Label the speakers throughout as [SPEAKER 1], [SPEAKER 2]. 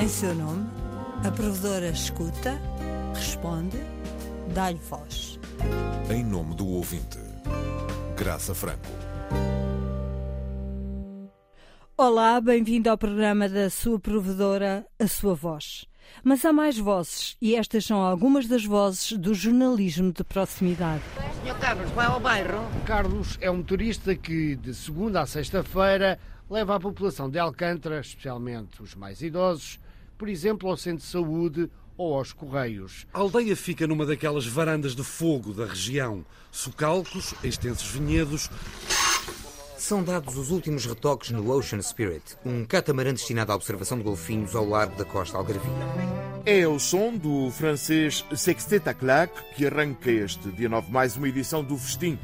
[SPEAKER 1] Em seu nome, a provedora escuta, responde, dá-lhe voz.
[SPEAKER 2] Em nome do ouvinte, Graça Franco.
[SPEAKER 1] Olá, bem-vindo ao programa da sua provedora, A Sua Voz. Mas há mais vozes e estas são algumas das vozes do jornalismo de proximidade.
[SPEAKER 3] Senhor Carlos, vai ao bairro?
[SPEAKER 4] Carlos é um motorista que, de segunda a sexta-feira, leva a população de Alcântara, especialmente os mais idosos, por exemplo, ao centro de saúde ou aos correios.
[SPEAKER 5] A aldeia fica numa daquelas varandas de fogo da região. Socalcos, extensos vinhedos.
[SPEAKER 6] São dados os últimos retoques no Ocean Spirit, um catamarã destinado à observação de golfinhos ao largo da costa algarvia.
[SPEAKER 7] É o som do francês Sextet à Claque que arranca este dia 9 mais uma edição do Festim.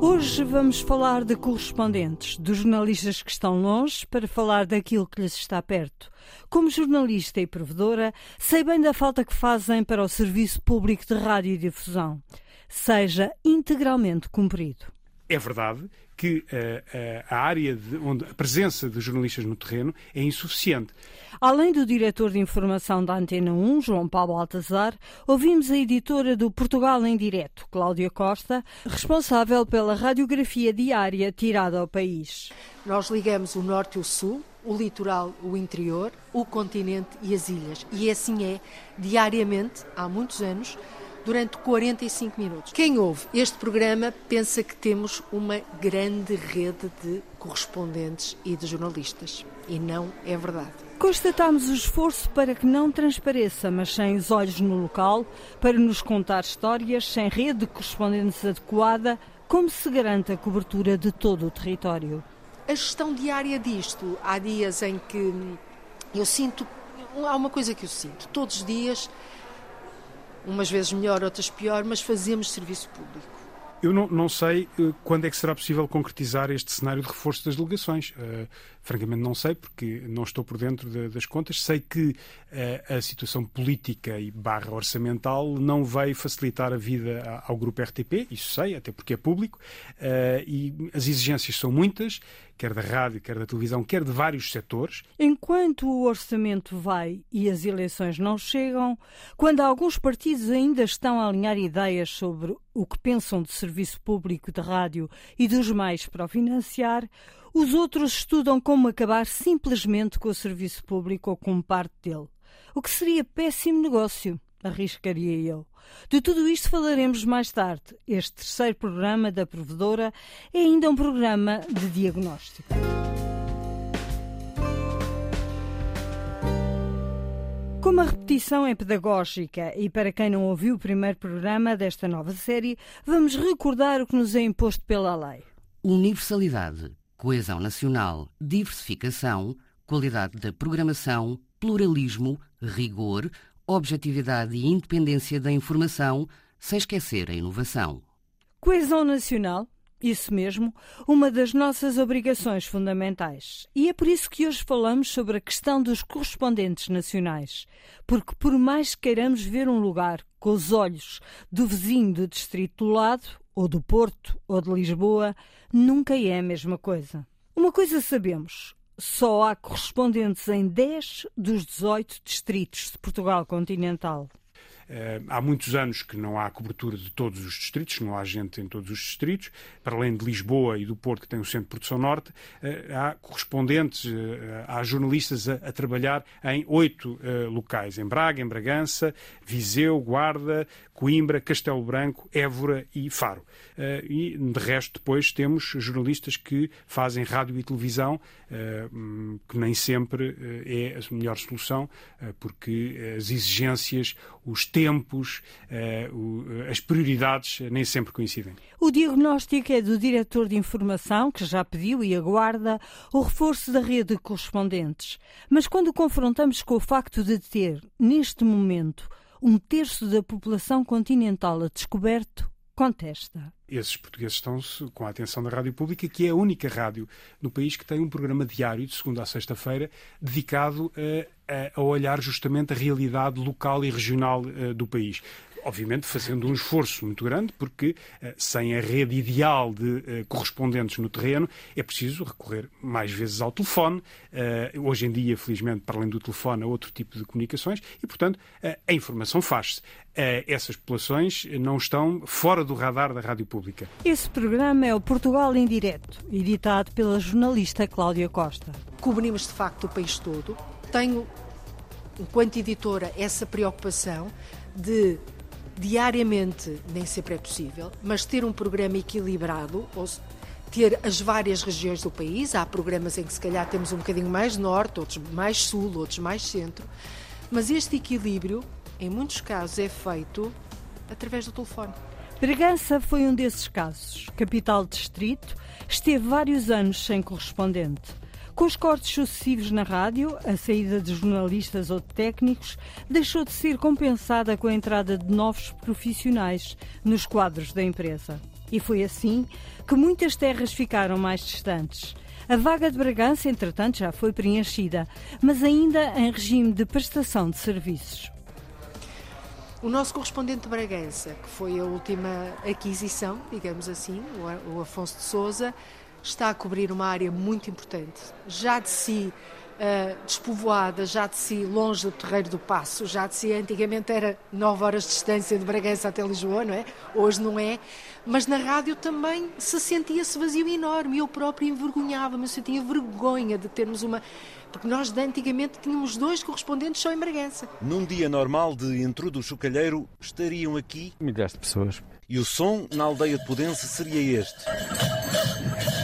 [SPEAKER 1] Hoje vamos falar de correspondentes, dos jornalistas que estão longe, para falar daquilo que lhes está perto. Como jornalista e provedora, sei bem da falta que fazem para o serviço público de rádio e difusão. Seja integralmente cumprido.
[SPEAKER 8] É verdade que uh, uh, a área de, onde a presença de jornalistas no terreno é insuficiente.
[SPEAKER 1] Além do diretor de informação da Antena 1, João Paulo Altazar, ouvimos a editora do Portugal em Direto, Cláudia Costa, responsável pela radiografia diária tirada ao país.
[SPEAKER 9] Nós ligamos o norte e o sul, o litoral, o interior, o continente e as ilhas. E assim é, diariamente, há muitos anos, durante 45 minutos. Quem ouve este programa pensa que temos uma grande rede de correspondentes e de jornalistas. E não é verdade.
[SPEAKER 1] Constatamos o esforço para que não transpareça, mas sem os olhos no local, para nos contar histórias, sem rede de correspondentes adequada, como se garante a cobertura de todo o território.
[SPEAKER 9] A gestão diária disto, há dias em que eu sinto, há uma coisa que eu sinto, todos os dias umas vezes melhor, outras pior, mas fazemos serviço público.
[SPEAKER 8] Eu não, não, sei uh, quando é que será possível concretizar este cenário de reforço das delegações. Uh, francamente, não sei, porque não estou por dentro de, das contas. Sei que uh, a situação política e barra orçamental não veio facilitar a vida ao grupo RTP, isso sei, até porque é público, e as exigências são muitas quer da rádio, quer da televisão, quer de vários setores.
[SPEAKER 1] Enquanto o orçamento vai e as eleições não chegam, quando alguns partidos ainda estão a alinhar ideias sobre o que pensam do serviço público de rádio e dos mais para o financiar, os outros estudam como acabar simplesmente com o serviço público ou com parte dele. O que seria péssimo negócio, arriscaria eu. De tudo isto falaremos mais tarde. Este terceiro programa da Provedora é ainda um programa de diagnóstico. Como a repetição é pedagógica e para quem não ouviu o primeiro programa desta nova série, vamos recordar o que nos é imposto pela lei.
[SPEAKER 10] Universalidade, coesão nacional, diversificação, qualidade da programação, pluralismo, rigor, objetividade e independência da informação, sem esquecer a inovação.
[SPEAKER 1] Coesão nacional, isso mesmo, uma das nossas obrigações fundamentais. E é por isso que hoje falamos sobre a questão dos correspondentes nacionais. Porque, por mais que queiramos ver um lugar com os olhos do vizinho do distrito do lado, ou do Porto, ou de Lisboa, nunca é a mesma coisa. Uma coisa sabemos: só há correspondentes em 10 dos 18 distritos de Portugal continental.
[SPEAKER 8] Uh, há muitos anos que não há cobertura de todos os distritos, não há gente em todos os distritos. Para além de Lisboa e do Porto, que tem o Centro de Produção Norte, uh, há correspondentes, uh, há jornalistas a, a, trabalhar em oito locais: em Braga, em Bragança, Viseu, Guarda, Coimbra, Castelo Branco, Évora e Faro. e de resto, depois temos jornalistas que fazem rádio e televisão, hum, que nem sempre é a melhor solução, porque as exigências, os tempos, uh, as prioridades nem sempre coincidem.
[SPEAKER 1] O diagnóstico é do diretor de informação, que já pediu e aguarda o reforço da rede de correspondentes. Mas quando confrontamos com o facto de ter, neste momento, um terço da população continental a descoberto, contesta.
[SPEAKER 8] Esses portugueses estão com a atenção da Rádio Pública, que é a única rádio no país que tem um programa diário, de segunda a sexta-feira, dedicado a, a, olhar justamente a realidade local e regional uh, do país obviamente fazendo um esforço muito grande, porque sem a rede ideal de correspondentes no terreno, é preciso recorrer mais vezes ao telefone. Hoje em dia, felizmente, para além do telefone, há outro tipo de comunicações e, portanto, a informação faz-se. Essas populações não estão fora do radar da rádio pública.
[SPEAKER 1] Esse programa é o Portugal em Direto, editado pela jornalista Cláudia Costa.
[SPEAKER 9] Cobrimos, de facto, o país todo. Tenho, enquanto editora, essa preocupação de diariamente, nem sempre é possível, mas ter um programa equilibrado, ou ter as várias regiões do país. Há programas em que se calhar temos um bocadinho mais norte, outros mais sul, outros mais centro. Mas este equilíbrio, em muitos casos, é feito através do telefone.
[SPEAKER 1] Bragança foi um desses casos. Capital distrito, esteve vários anos sem correspondente. Com os cortes sucessivos na rádio, a saída de jornalistas ou de técnicos deixou de ser compensada com a entrada de novos profissionais nos quadros da empresa. E foi assim que muitas terras ficaram mais distantes. A vaga de Bragança, entretanto, já foi preenchida, mas ainda em regime de prestação de serviços.
[SPEAKER 9] O nosso correspondente de Bragança, que foi a última aquisição, digamos assim, o Afonso de Souza, está a cobrir uma área muito importante. Já de si uh, despovoada, já de si longe do Terreiro do Passo, já de si antigamente era 9 horas de distância de Bragança até Lisboa, não é? Hoje não é. Mas na rádio também se sentia esse vazio enorme. Eu próprio envergonhava-me, eu sentia vergonha de termos uma. Porque nós de antigamente tínhamos dois correspondentes só em Bragança.
[SPEAKER 11] Num dia normal de Entru do Chocalheiro, estariam aqui
[SPEAKER 12] milhares de pessoas.
[SPEAKER 11] E o som na aldeia de Pudense seria este.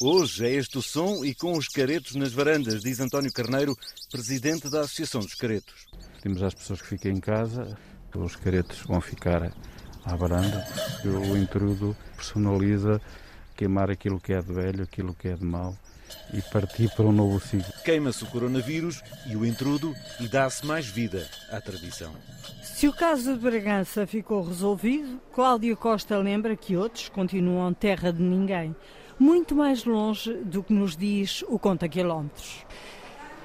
[SPEAKER 11] Hoje é este o som e com os caretos nas varandas, diz António Carneiro, presidente da Associação dos Caretos.
[SPEAKER 12] Pedimos às pessoas que fiquem em casa, os caretos vão ficar à varanda, o intrudo personaliza queimar aquilo que é de velho, aquilo que é de mau e partir para um novo ciclo.
[SPEAKER 11] Queima-se o coronavírus e o intrudo e dá-se mais vida à tradição.
[SPEAKER 1] Se o caso de Bragança ficou resolvido, Cláudio Costa lembra que outros continuam terra de ninguém muito mais longe do que nos diz o conta quilómetros.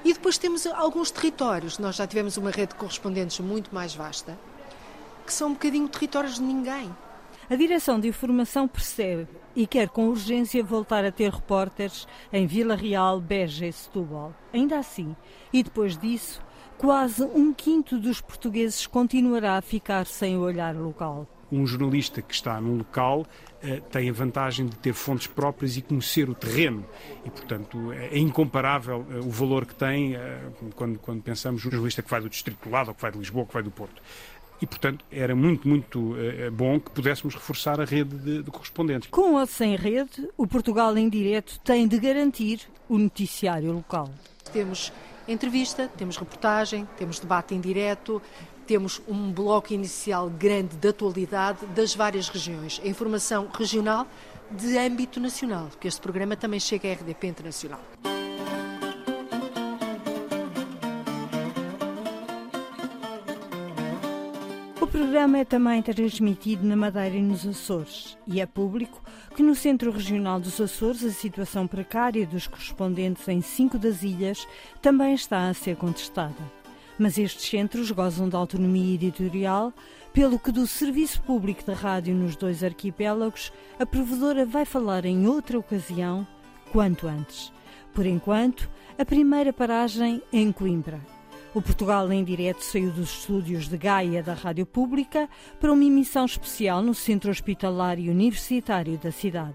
[SPEAKER 9] E depois temos alguns territórios, nós já tivemos uma rede de correspondentes muito mais vasta, que são um bocadinho territórios de ninguém.
[SPEAKER 1] A Direção de Informação percebe e quer com urgência voltar a ter repórteres em Vila Real, Beja e Setúbal. Ainda assim, e depois disso, quase um quinto dos portugueses continuará a ficar sem o olhar local
[SPEAKER 8] um jornalista que está num local uh, tem a vantagem de ter fontes próprias e conhecer o terreno. E, portanto, é incomparável uh, o valor que tem uh, quando, quando pensamos no jornalista que vai do Distrito do Lado, ou que vai de Lisboa, ou que vai do Porto. E, portanto, era muito, muito bom que pudéssemos reforçar a rede de, de correspondentes.
[SPEAKER 1] Com ou sem rede, o Portugal em Direto tem de garantir o noticiário local.
[SPEAKER 9] Temos entrevista, temos reportagem, temos debate em direto, temos um bloco inicial grande de atualidade das várias regiões. A informação regional de âmbito nacional, porque este programa também chega à RDP Internacional.
[SPEAKER 1] O programa é também transmitido na Madeira e nos Açores e é público que no Centro Regional dos Açores a situação precária dos correspondentes em cinco das ilhas também está a ser contestada mas estes centros gozam de autonomia editorial, pelo que do serviço público da rádio nos dois arquipélagos a provedora vai falar em outra ocasião, quanto antes. Por enquanto, a primeira paragem é em Coimbra. O Portugal em Direto saiu dos estúdios de Gaia da Rádio Pública para uma emissão especial no Centro Hospitalar e Universitário da cidade.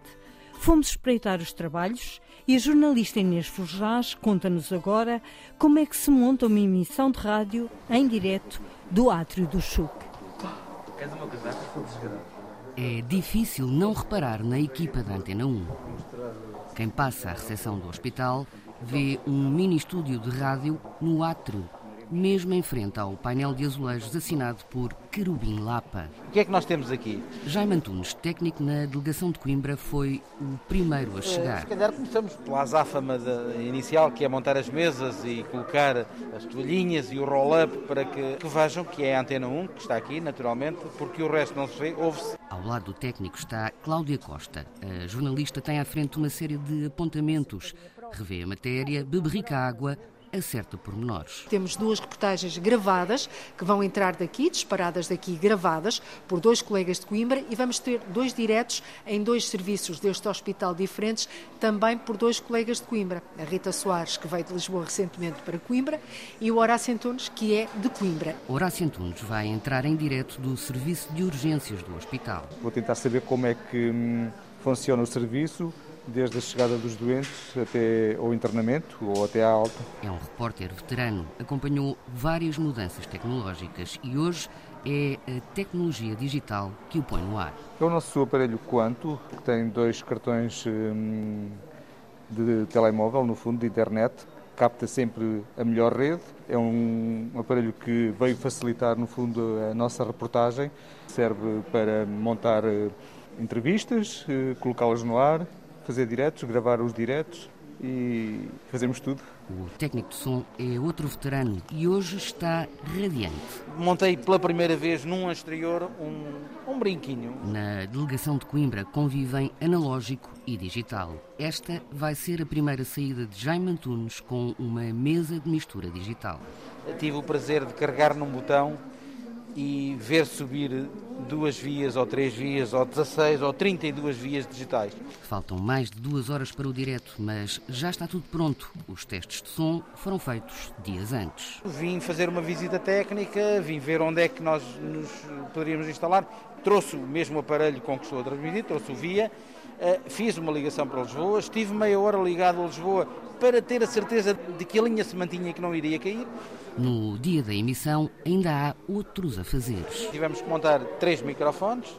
[SPEAKER 1] Fomos espreitar os trabalhos e a jornalista Inês Forjás conta-nos agora como é que se monta uma emissão de rádio em direto do átrio do Chuc.
[SPEAKER 10] É difícil não reparar na equipa da Antena 1. Quem passa à recepção do hospital vê um mini estúdio de rádio no átrio mesmo em frente ao painel de azulejos assinado por Querubim Lapa.
[SPEAKER 13] O que é que nós temos aqui?
[SPEAKER 10] Jaime Antunes, técnico na delegação de Coimbra, foi o primeiro a chegar.
[SPEAKER 13] Se calhar começamos pela azáfama inicial, que é montar as mesas e colocar as toalhinhas e o roll-up para que, que, vejam que é a Antena 1, que está aqui, naturalmente, porque o resto não se vê, ouve-se.
[SPEAKER 10] Ao lado do técnico está Cláudia Costa. A jornalista tem à frente uma série de apontamentos. Revê a matéria, beberrica água acerta pormenores.
[SPEAKER 9] Temos duas reportagens gravadas que vão entrar daqui, disparadas daqui, gravadas por dois colegas de Coimbra e vamos ter dois diretos em dois serviços deste hospital diferentes, também por dois colegas de Coimbra. A Rita Soares, que veio de Lisboa recentemente para Coimbra, e o Horácio Antunes, que é de Coimbra.
[SPEAKER 10] Horácio Antunes vai entrar em direto do serviço de urgências do hospital.
[SPEAKER 14] Vou tentar saber como é que hum, funciona o serviço, desde a chegada dos doentes até ao internamento ou até à alta.
[SPEAKER 10] É um repórter veterano, acompanhou várias mudanças tecnológicas e hoje é a tecnologia digital que o põe no ar.
[SPEAKER 14] É o nosso aparelho Quanto, que tem dois cartões hum, de telemóvel, no fundo, de internet, capta sempre a melhor rede. É um aparelho que veio facilitar, no fundo, a nossa reportagem. Serve para montar eh, entrevistas, eh, colocá-las no ar, fazer diretos, gravar os diretos e fazemos tudo.
[SPEAKER 10] O técnico de som é outro veterano e hoje está radiante.
[SPEAKER 13] Montei pela primeira vez num exterior um, um brinquinho.
[SPEAKER 10] Na delegação de Coimbra convivem analógico e digital. Esta vai ser a primeira saída de Jaime Antunes com uma mesa de mistura digital.
[SPEAKER 13] Tive o prazer de carregar num botão e ver subir duas vias, ou três vias, ou 16, ou 32 vias digitais.
[SPEAKER 10] Faltam mais de duas horas para o direto, mas já está tudo pronto. Os testes de som foram feitos dias antes.
[SPEAKER 13] Vim fazer uma visita técnica, vim ver onde é que nós nos poderíamos instalar. Trouxe o mesmo aparelho com que estou a transmitir, trouxe o via, eh, fiz uma ligação para Lisboa, estive meia hora ligado a Lisboa para ter a certeza de que a linha se mantinha e que não iria cair.
[SPEAKER 10] No dia da emissão, ainda há outros a fazer.
[SPEAKER 13] Tivemos que montar três microfones,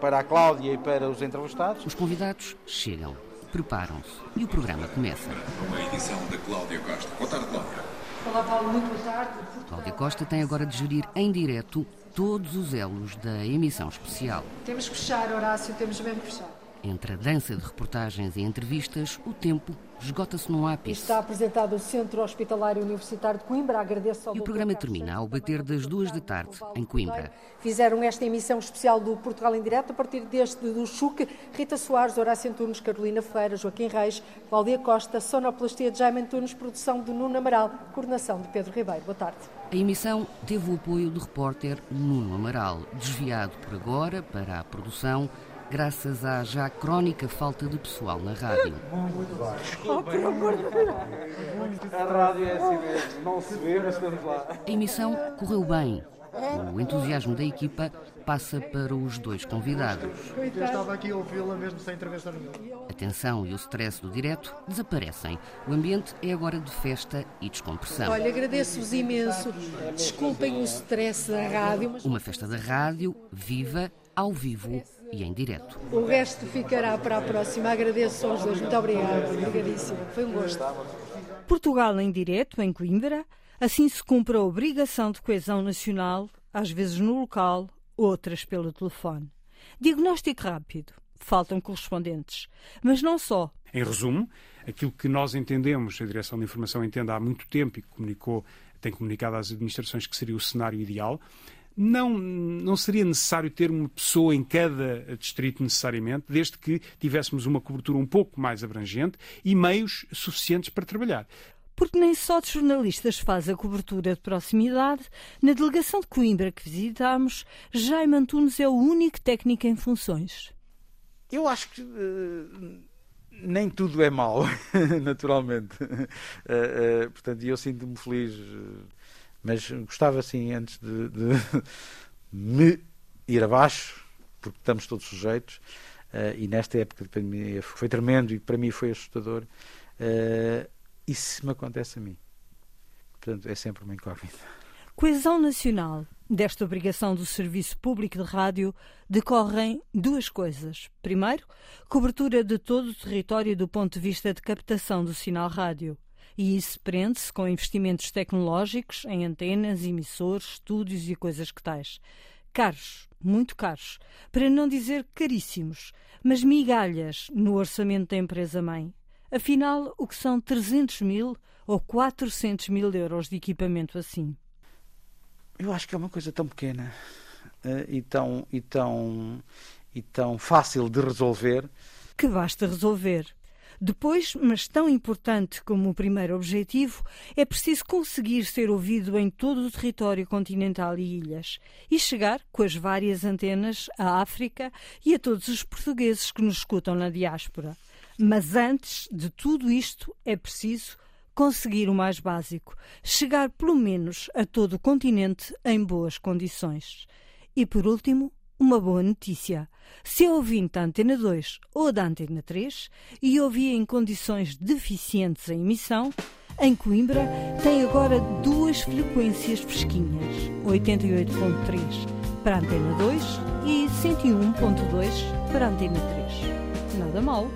[SPEAKER 13] para a Cláudia e para os entrevistados.
[SPEAKER 10] Os convidados chegam, preparam-se e o programa começa.
[SPEAKER 2] Uma edição da Cláudia Costa. Boa tarde, Cláudia.
[SPEAKER 9] Olá, Paulo, muito boa tarde.
[SPEAKER 10] Cláudia Costa tem agora de gerir em direto todos os elos da emissão especial.
[SPEAKER 9] Temos que fechar, Horácio, temos mesmo que fechar.
[SPEAKER 10] Entre a dança de reportagens e entrevistas, o tempo esgota-se num ápice.
[SPEAKER 9] Está apresentado o Centro Hospitalário Universitário de Coimbra. Agradeço ao
[SPEAKER 10] E o programa termina ao bater das duas da tarde, em Coimbra.
[SPEAKER 9] Fizeram esta emissão especial do Portugal em Direto a partir deste do Chuc, Rita Soares, Horácio Antunes, Carolina Ferreira, Joaquim Reis, Cláudia Costa, sonoplastia de Jaime Antunes, produção de Nuno Amaral, coordenação de Pedro Ribeiro. Boa tarde.
[SPEAKER 10] A emissão teve o apoio do repórter Nuno Amaral, desviado por agora para a produção graças à já crónica falta de pessoal na rádio.
[SPEAKER 9] Oh, por amor de Deus.
[SPEAKER 13] A rádio é assim mesmo, não se vê, mas estamos lá.
[SPEAKER 10] A emissão correu bem. O entusiasmo da equipa passa para os dois convidados.
[SPEAKER 15] Eu estava aqui a ouvi-la mesmo sem intervenção nenhuma.
[SPEAKER 10] A tensão e o stress do direto desaparecem. O ambiente é agora de festa e descompressão.
[SPEAKER 9] Olha, agradeço-vos imenso. Desculpem o stress da rádio. Mas...
[SPEAKER 10] Uma festa da rádio, viva, ao vivo e em direto.
[SPEAKER 9] O resto ficará para a próxima. Agradeço aos dois. Muito obrigada. Obrigadíssimo. Foi um gosto.
[SPEAKER 1] Portugal em direto, em Coimbra. Assim se cumpre a obrigação de coesão nacional, às vezes no local, outras pelo telefone. Diagnóstico rápido. Faltam correspondentes. Mas não só.
[SPEAKER 8] Em resumo, aquilo que nós entendemos, a Direção de Informação entende há muito tempo e que comunicou, tem comunicado às administrações que seria o cenário ideal, não, não seria necessário ter uma pessoa em cada distrito necessariamente, desde que tivéssemos uma cobertura um pouco mais abrangente e meios suficientes para trabalhar.
[SPEAKER 1] Porque nem só de jornalistas faz a cobertura de proximidade. Na delegação de Coimbra que visitámos, Jaime Antunes é o único técnico em funções.
[SPEAKER 13] Eu acho que uh, nem tudo é mau, naturalmente. Uh, uh, portanto, eu sinto-me feliz mas gostava, assim, antes de, de me ir abaixo, porque estamos todos sujeitos, uh, e nesta época para mim foi tremendo e para mim foi assustador. Uh, e se me acontece a mim? Portanto, é sempre uma incógnita.
[SPEAKER 1] Coesão nacional. Desta obrigação do Serviço Público de Rádio decorrem duas coisas. Primeiro, cobertura de todo o território do ponto de vista de captação do sinal rádio e isso prende-se com investimentos tecnológicos em antenas, emissores, estúdios e coisas que tais. Caros, muito caros, para não dizer caríssimos, mas migalhas no orçamento da empresa-mãe. Afinal, o que são 300 mil ou 400 mil euros de equipamento assim?
[SPEAKER 13] Eu acho que é uma coisa tão pequena uh, e, tão, e, tão, e tão fácil de resolver.
[SPEAKER 1] Que basta resolver. Depois, mas tão importante como o primeiro objetivo, é preciso conseguir ser ouvido em todo o território continental e ilhas e chegar com as várias antenas à África e a todos os portugueses que nos escutam na diáspora. Mas antes de tudo isto é preciso conseguir o mais básico, chegar pelo menos a todo o continente em boas condições. E por último, uma boa notícia. Se é ouvinte da Antena 2 ou da Antena 3 e ouvia em condições deficientes a emissão, em Coimbra tem agora duas frequências fresquinhas, 88.3 para a Antena 2 e 101.2 para a Antena 3. Nada mal.